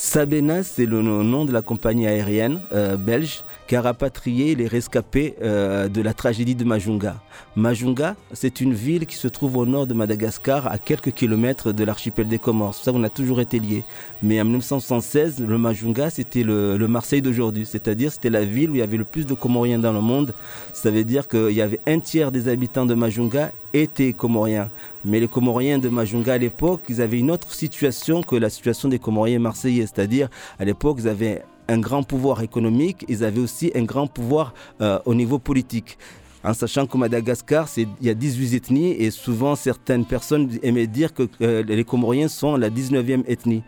Sabena, c'est le no- nom de la compagnie aérienne euh, belge qui a rapatrié les rescapés euh, de la tragédie de Majunga. Majunga, c'est une ville qui se trouve au nord de Madagascar, à quelques kilomètres de l'archipel des Comores. C'est ça qu'on a toujours été liés. Mais en 1976, le Majunga, c'était le, le Marseille d'aujourd'hui. C'est-à-dire, c'était la ville où il y avait le plus de Comoriens dans le monde. Ça veut dire qu'il y avait un tiers des habitants de Majunga étaient Comoriens. Mais les Comoriens de Majunga à l'époque, ils avaient une autre situation que la situation des Comoriens marseillais. C'est-à-dire, à l'époque, ils avaient un grand pouvoir économique, ils avaient aussi un grand pouvoir euh, au niveau politique. En sachant qu'au Madagascar, il y a 18 ethnies et souvent certaines personnes aimaient dire que euh, les Comoriens sont la 19e ethnie.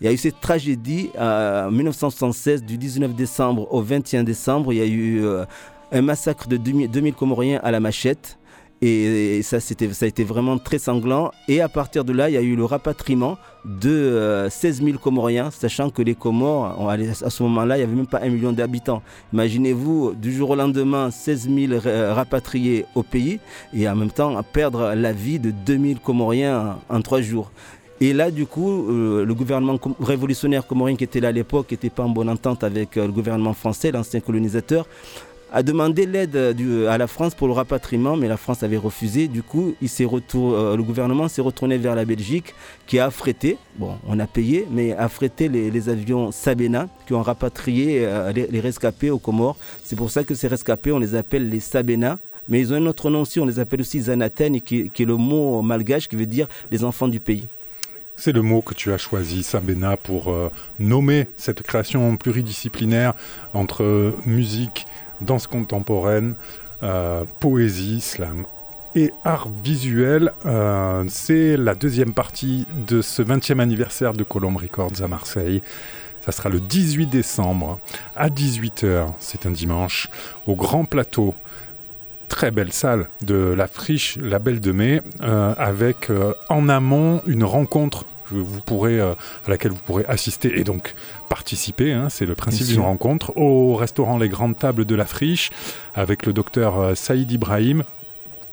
Il y a eu cette tragédie euh, en 1976, du 19 décembre au 21 décembre. Il y a eu un massacre de 2000, 2000 Comoriens à la machette. Et, ça, c'était, ça a été vraiment très sanglant. Et à partir de là, il y a eu le rapatriement de euh, 16 000 Comoriens, sachant que les Comores, à ce moment-là, il n'y avait même pas un million d'habitants. Imaginez-vous, du jour au lendemain, 16 000 ra- rapatriés au pays et en même temps perdre la vie de 2000 Comoriens en, trois jours. Et là, du coup, euh, le gouvernement révolutionnaire comorien qui était là à l'époque n'était pas en bonne entente avec euh, le gouvernement français, l'ancien colonisateur, a demandé l'aide euh, du- à la France pour le rapatriement, mais la France avait refusé. Du coup, il euh, le gouvernement s'est retourné vers la Belgique, qui a affrété, bon, on a payé, mais affrété les, les avions Sabena, qui ont rapatrié euh, les, rescapés aux Comores. C'est pour ça que ces rescapés, on les appelle les Sabena. Mais ils ont un autre nom aussi, on les appelle aussi Zanaten, qui, est le mot malgache qui veut dire les enfants du pays. C'est le mot que tu as choisi, Sabena, pour euh, nommer cette création pluridisciplinaire entre euh, musique, danse contemporaine, euh, poésie, slam et art visuel. Euh, C'est la deuxième partie de ce 20e anniversaire de Colombe Records à Marseille. Ça sera le 18 décembre à 18h, c'est un dimanche, au Grand Plateau. Très belle salle de la Friche La Belle de Mai, euh, avec en amont une rencontre que vous pourrez, euh, à laquelle vous pourrez assister et donc participer. hein, c'est le principe d'une rencontre au restaurant Les Grandes Tables de la Friche avec le docteur euh, Saïd Ibrahim.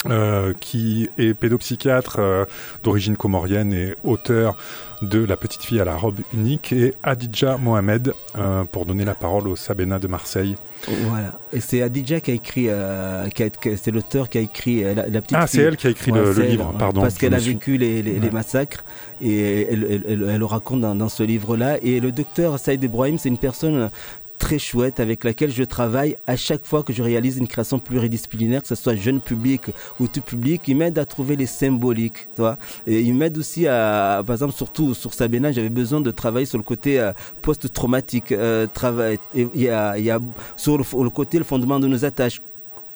Euh, qui est pédopsychiatre euh, d'origine comorienne et auteur de La petite fille à la robe unique, et Adidja Mohamed, euh, pour donner la parole au Sabena de Marseille. Voilà. Et c'est Adidja qui a écrit, c'est l'auteur qui a écrit la, la petite Ah, fille. c'est elle qui a écrit Ouais, le, le c'est elle, livre, pardon. Parce qu'elle a vécu les, les- les Ouais. massacres et elle, elle- elle- elle le raconte dans, dans ce livre-là. Et le docteur Saïd Ibrahim, c'est une personne très chouette avec laquelle je travaille à chaque fois que je réalise une création pluridisciplinaire, que ce soit jeune public ou tout public. Il m'aide à trouver les symboliques. Tu vois et il m'aide aussi à, par exemple, surtout sur Sabena, j'avais besoin de travailler sur le côté euh, post-traumatique. euh, travail- il y a sur le, le côté, le fondement de nos attaches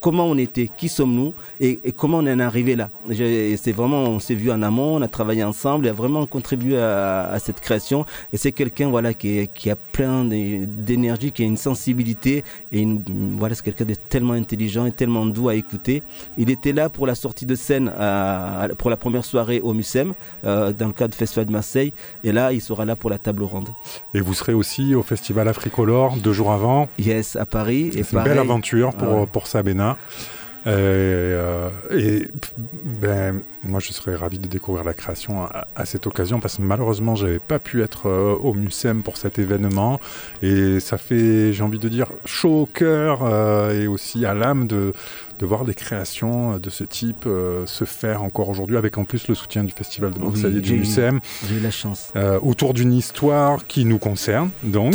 comment on était, qui sommes-nous et, et comment on en est arrivé là. C'est vraiment, on s'est vu en amont, on a travaillé ensemble, il a vraiment contribué à, à cette création. Et c'est quelqu'un voilà, qui, a plein d'énergie, qui a une sensibilité. Et une- voilà, c'est quelqu'un de tellement intelligent et tellement doux à écouter. Il était là pour la sortie de scène, à- à- pour la première soirée au MUSEM, euh, dans le cadre du Festival de Marseille. Et là, il sera là pour la table ronde. Et vous serez aussi au Festival Africolore deux jours avant. Yes, à Paris. Et C'est une belle aventure pour, Ah ouais. pour Sabena. Euh, et pff, ben, moi, je serais ravi de découvrir la création à, cette occasion parce que malheureusement, j'avais pas pu être euh, au MUSEM pour cet événement. Et ça fait, j'ai envie de dire, chaud au cœur euh, et aussi à l'âme de, de voir des créations de ce type euh, se faire encore aujourd'hui avec en plus le soutien du Festival de Oui, Marseille et du MUSEM. J'ai eu la chance. euh, autour d'une histoire qui nous concerne, donc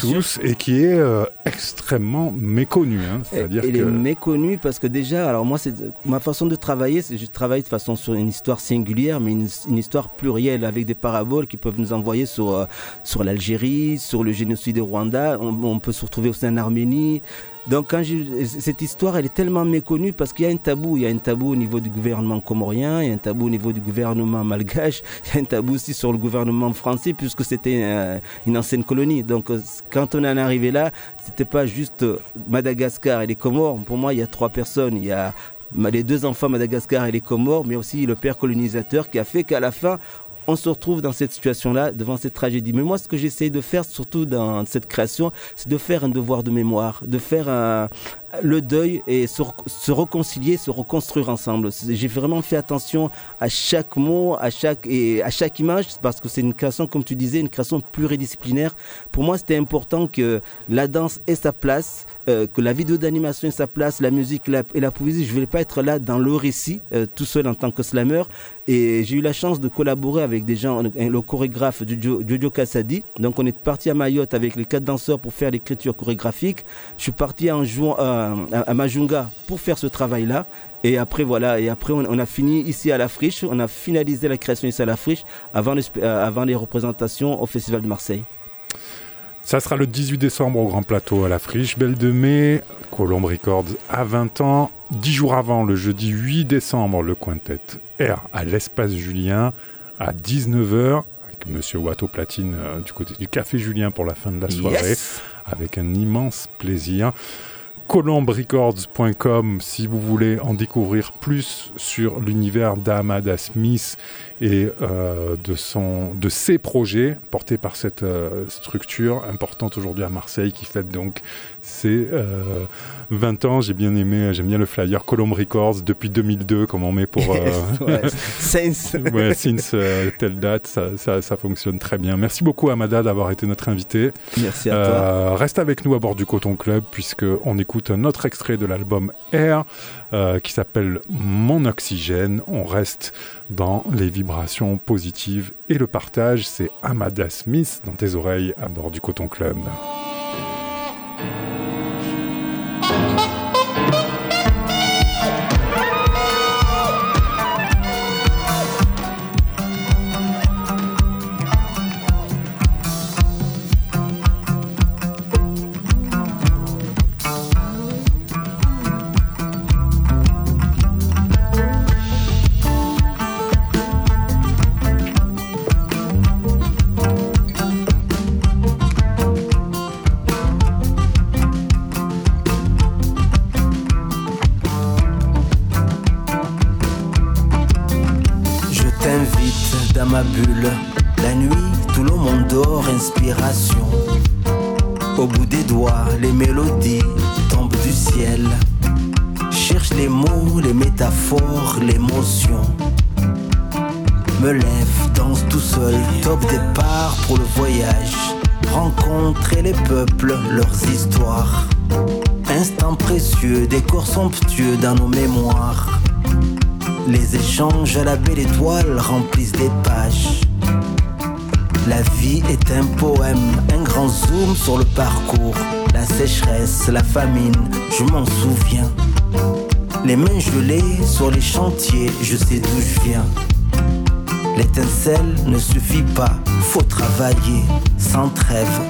Tous, et qui est euh, extrêmement méconnue. hein. C'est-à-dire Elle que est méconnue parce que déjà, alors moi, c'est ma façon de travailler, c'est je travaille de façon sur une histoire singulière, mais une, une histoire plurielle avec des paraboles qui peuvent nous envoyer sur, euh, sur l'Algérie, sur le génocide au Rwanda. On, on peut se retrouver aussi en Arménie. Donc quand cette histoire, elle est tellement méconnue parce qu'il y a un tabou. Il y a un tabou au niveau du gouvernement comorien, il y a un tabou au niveau du gouvernement malgache, il y a un tabou aussi sur le gouvernement français puisque c'était une ancienne colonie. Donc euh, quand on en est arrivé là, c'était pas juste euh, Madagascar et les Comores. Pour moi, il y a trois personnes. Il y a les deux enfants Madagascar et les Comores, mais aussi le père colonisateur qui a fait qu'à la fin, on se retrouve dans cette situation-là, devant cette tragédie. Mais moi, ce que j'essaye de faire, surtout dans cette création, c'est de faire un devoir de mémoire, de faire un- le deuil et se, se réconcilier, se reconstruire ensemble. J'ai vraiment fait attention à chaque mot, à chaque, et à chaque image, parce que c'est une création, comme tu disais, une création pluridisciplinaire. Pour moi, c'était important que la danse ait sa place, euh, que la vidéo d'animation ait sa place, la musique et la poésie. Je ne voulais pas être là dans le récit, euh, tout seul en tant que slammer. Et j'ai eu la chance de collaborer avec des gens, euh, le chorégraphe Jojo, Kassadi. Donc on est parti à Mayotte avec les quatre danseurs pour faire l'écriture chorégraphique. Je suis parti en jouant à, à Majunga pour faire ce travail-là. Et après, voilà, et après, on, on a fini ici à la friche. On a finalisé la création ici à la friche avant les, sp- euh, avant les représentations au Festival de Marseille. ça sera le 18 décembre au Grand Plateau à la Friche, Belle de Mai, Colombe Records à 20 ans. Dix jours avant, le jeudi 8 décembre, le quintet R à l'Espace Julien à 19h avec Monsieur Watteau Platine euh, du côté du Café Julien pour la fin de la soirée. Yes avec un immense plaisir. colombrecords.com si vous voulez en découvrir plus sur l'univers d'Amada Smith et euh, de, son, de ses projets portés par cette euh, structure importante aujourd'hui à Marseille qui fête donc ses euh, 20 ans. J'ai bien aimé, j'aime bien le flyer Colombe Records depuis 2002 comme on met pour... euh, Ouais. Saints. ouais, since telle date, ça, ça- ça fonctionne très bien. Merci beaucoup Amada d'avoir été notre invité. Merci à toi. Reste avec nous à bord du Coton Club puisque on écoute un autre extrait de l'album Air qui s'appelle Mon Oxygène. On reste dans les vibrations positives et le partage. C'est Amada Smith dans tes oreilles à bord du Coton Club. Échanges à la belle remplissent des pages. La vie est un poème, un grand zoom sur le parcours. La sécheresse, la famine, je m'en souviens. Les mains gelées sur les chantiers, je sais d'où je viens. L'étincelle ne suffit pas, faut travailler sans trêve,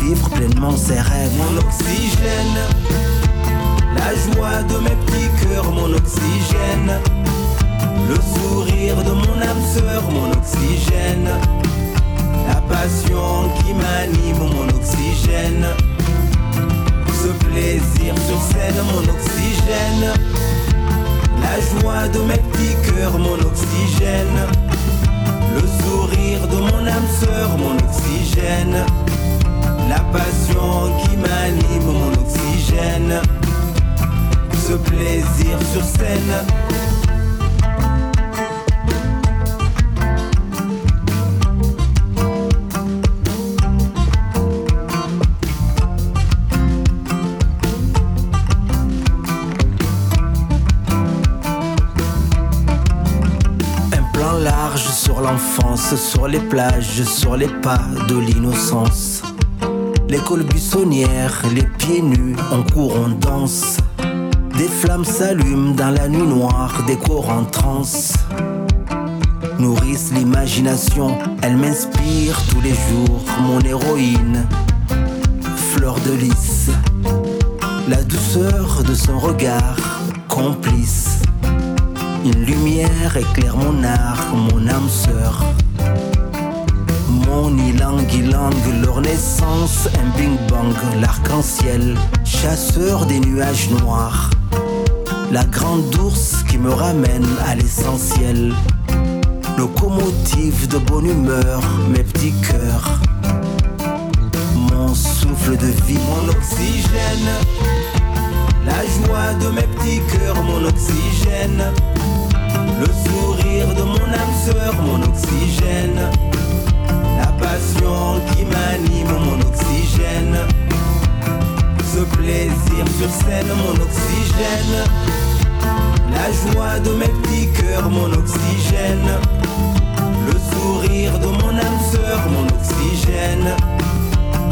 vivre pleinement ses rêves. Mon oxygène, la joie de mes petits cœurs, mon oxygène. Le sourire de mon âme sœur, mon oxygène. La passion qui m'anime, mon oxygène. Ce plaisir sur scène, mon oxygène. La joie de mes petits cœurs, mon oxygène. Le sourire de mon âme sœur, mon oxygène. La passion qui m'anime, mon oxygène. Ce plaisir sur scène. Sur les plages, sur les pas de l'innocence. L'école buissonnière, les pieds nus, on court, on danse. Des flammes s'allument dans la nuit noire, des corps en transe. Nourrissent l'imagination, elle m'inspire tous les jours, mon héroïne. Fleur de lys, la douceur de son regard, complice. Une lumière éclaire mon art, mon âme sœur. Mon ilang ilang, leur naissance, un bing bang, l'arc-en-ciel, chasseur des nuages noirs. La grande ours qui me ramène à l'essentiel. Locomotive de bonne humeur, mes petits cœurs. Mon souffle de vie, mon oxygène. La joie de mes petits cœurs, mon oxygène. Le sourire de mon âme sœur, mon oxygène. La passion qui m'anime, mon oxygène. Ce plaisir sur scène, mon oxygène. La joie de mes petits cœurs, mon oxygène. Le sourire de mon âme sœur, mon oxygène.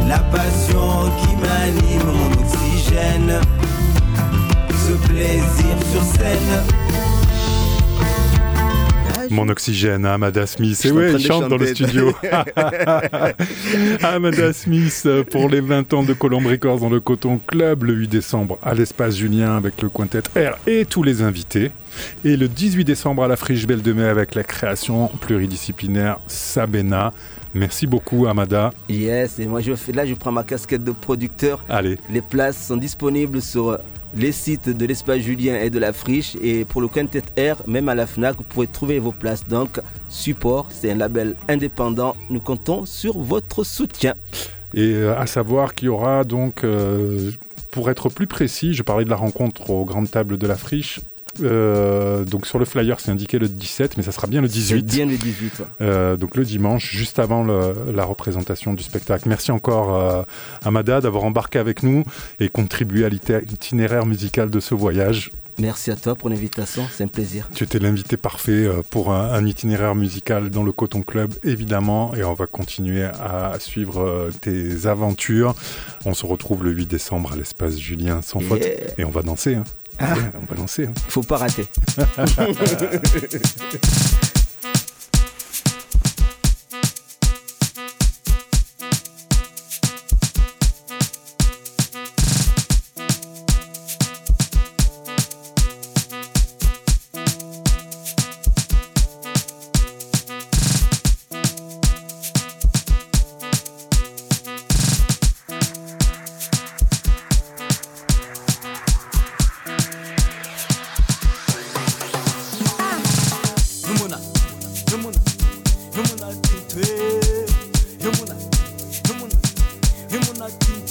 La passion qui m'anime, mon oxygène. Ce plaisir sur scène. Mon oxygène, Amada Smith. Et ouais, il chante dans le studio. Amada Smith euh, pour les 20 ans de Colombe Records dans le Coton Club le 8 décembre à l'espace Julien avec le quintet R et tous les invités. Et le 18 décembre à la Friche Belle de Mai avec la création pluridisciplinaire Sabena. Merci beaucoup, Amada. Yes, et moi je fais, là je prends ma casquette de producteur. Allez, Les places sont disponibles sur les sites de l'espace Julien et de la Friche. Et pour le Quintet R, même à la FNAC, vous pouvez trouver vos places. Donc, support, c'est un label indépendant. Nous comptons sur votre soutien. Et euh, à savoir qu'il y aura donc, euh, pour être plus précis, je parlais de la rencontre aux grandes tables de la friche. Euh, donc sur le flyer, c'est indiqué le 17, mais ça sera bien le C'est 18. bien le 18. ouais. Euh, donc le dimanche, juste avant le- la représentation du spectacle. Merci encore euh, Amada d'avoir embarqué avec nous et contribué à l'itinéraire musical de ce voyage. Merci à toi pour l'invitation, c'est un plaisir. Tu étais l'invité parfait pour un, un itinéraire musical dans le Coton Club, évidemment, et on va continuer à suivre tes aventures. On se retrouve le 8 décembre à l'espace Julien sans faute, et on va danser. hein. Ah. Ouais, on va danser. hein. Faut pas rater.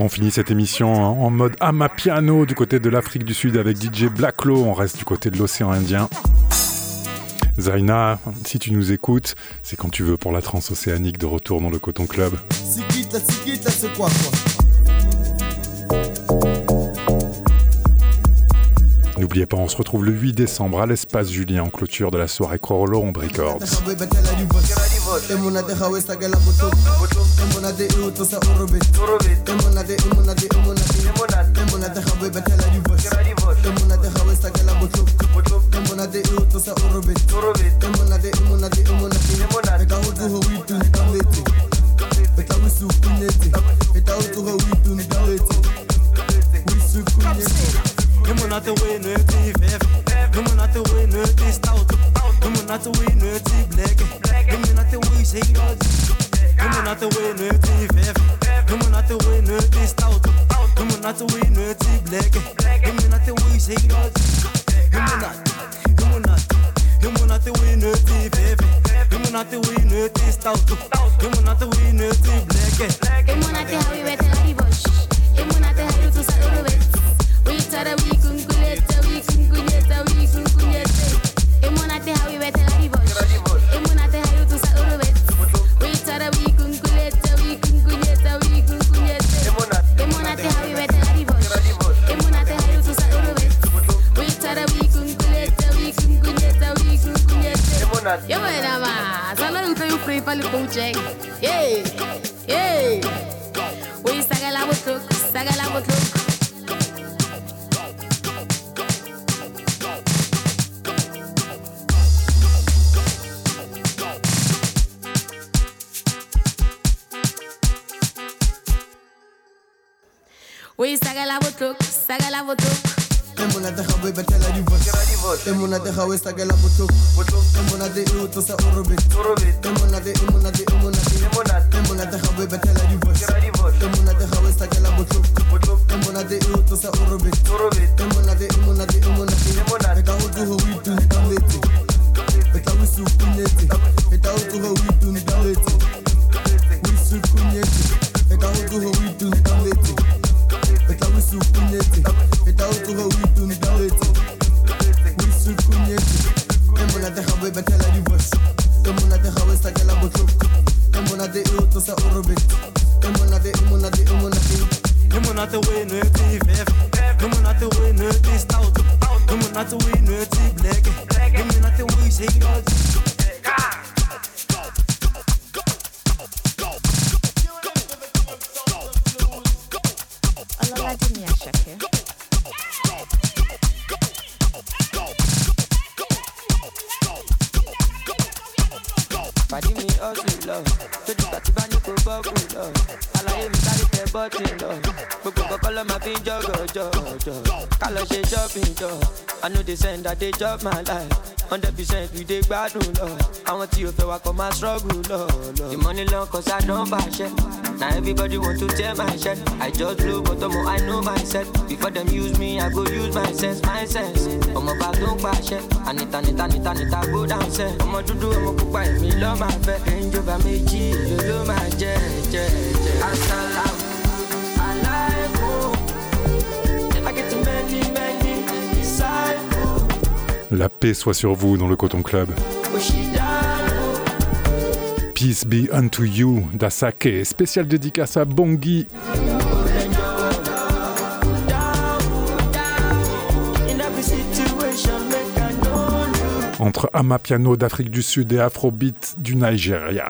On finit cette émission en mode Amapiano du côté de l'Afrique du Sud avec DJ Blacklow. On reste du côté de l'océan Indien. Zaina, si tu nous écoutes, c'est quand tu veux pour la transocéanique de retour dans le Coton Club. C'est quoi N'oubliez pas, on se retrouve le 8 décembre à l'espace Julien en clôture de la soirée Colombe Records. אמונה דחה וסתגל לבוטוב אמונה דאירות עושה אורובית אמונה דה אמונה דה אמונה דה אמונה דחה ובתל הדיבוס אמונה דחה וסתגל לבוטוב אמונה דאירות עושה אורובית אמונה דה אמונה דה אמונה דה וגאו דו הוויטו נדלתי ותאוויסו קונדתי ותאו דו הוויטו נדלתי וויסו קונדתי Limonate we nötig vev Limonate we nötig stout Limonate we nötig black single Nummer na te win uit die vijf Nummer na te win uit die stout Nummer na te win uit die black Nummer na te win single Nummer na Nummer na Nummer na te win uit die vijf Nummer na te win uit die stout Nummer na te win uit die black Nummer na te hou je met een ribosh Nummer na te hou je toesa de wet Wil je tellen wie always tagging up with two. With two, come on, I did you to say, Urubit. Pàdé mi ọ̀sùn lọ tójú tàtí bá ní kó bọ́ọ̀kù lọ àlàyé mi sáré tẹ bọ́ọ̀tì lọ gbogbo kọ́kọ́ ló máa fi ń jọ́gọ̀ jọ̀jọ̀ ká lọ ṣe shopping jọ i no dey send i dey chop my life. Hundred percent we dey gbádùn lọ àwọn tí o fẹ́ wa kọ́ máa struggle lọ lọ. the money long cause i na everybody want to tear my shirt. I just blow but ọmọ i know myself. Before dem use me i go use my sense my sense. Ọmọ bá tó ń pàṣẹ ànita nita nita nita go down sẹ ọmọ dúdú ọmọ pupa èmi lọ́ máa fẹ́ ẹ̀ńjọba méjì ló ló máa jẹ jẹ jẹ. asalamu alaikum i get many many disciples La paix soit sur vous dans le Coton Club. oshidano. Peace be unto you d'Asake. Spécial dédicace à Bongi. Entre Amapiano d'Afrique du Sud et Afrobeat du Nigeria.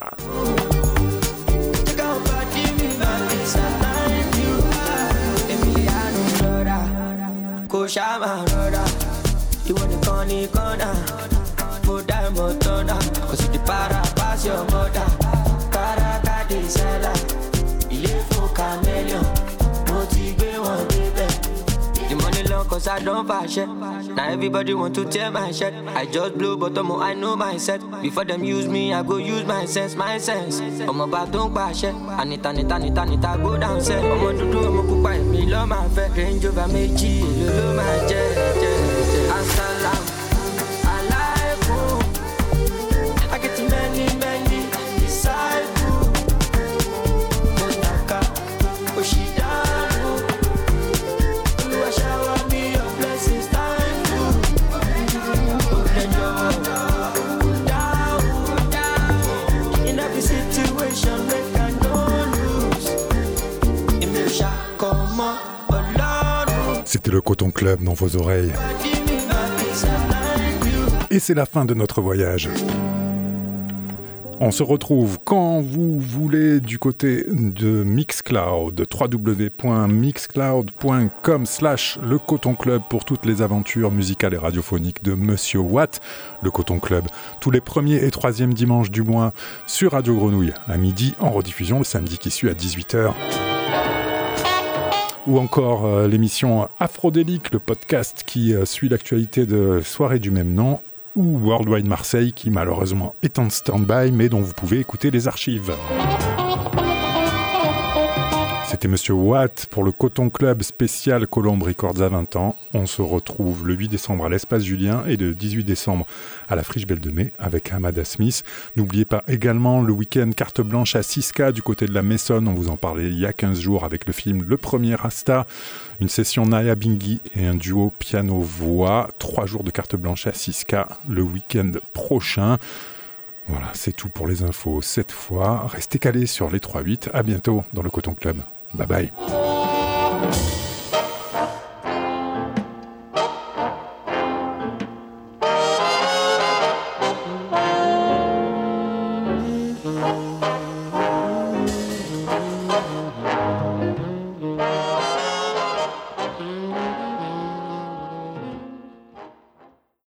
Sala, ilé fún chameleon. Mo ti gbé wọn débẹ̀. The money long cause I don't fashion. Now everybody want to tear my shirt. I just blow bottom, I know my set. Before them use me, I go use my sense, my sense. I'm about to passion. Anita, Anita, Anita, Anita, go down, set. Do, I'm a pupa, me love my fat. Range over me, G, love my jet, jet, Le Coton Club dans vos oreilles. Et c'est la fin de notre voyage. On se retrouve quand vous voulez du côté de Mixcloud, www.mixcloud.com slash le Coton Club pour toutes les aventures musicales et radiophoniques de Monsieur Watt, le Coton Club, tous les premiers et troisièmes dimanches du mois sur Radio Grenouille, à midi, en rediffusion le samedi qui suit à 18h ou encore euh, l'émission Afrodélique, le podcast qui euh, suit l'actualité de soirée du même nom, ou Worldwide Marseille qui malheureusement est en stand-by mais dont vous pouvez écouter les archives. C'était Monsieur Watt pour le Coton Club spécial Colombe Records à 20 ans. On se retrouve le 8 décembre à l'Espace Julien et le 18 décembre à la Friche Belle de Mai avec Hamada Smith. N'oubliez pas également le week-end carte blanche à 6K du côté de la Maison. On vous en parlait il y a 15 jours avec le film Le Premier Rasta, une session Naya Bingi et un duo piano-voix. Trois jours de carte blanche à 6K le week-end prochain. Voilà, c'est tout pour les infos cette fois. Restez calés sur les 3-8. À bientôt dans le Coton Club. Bye bye.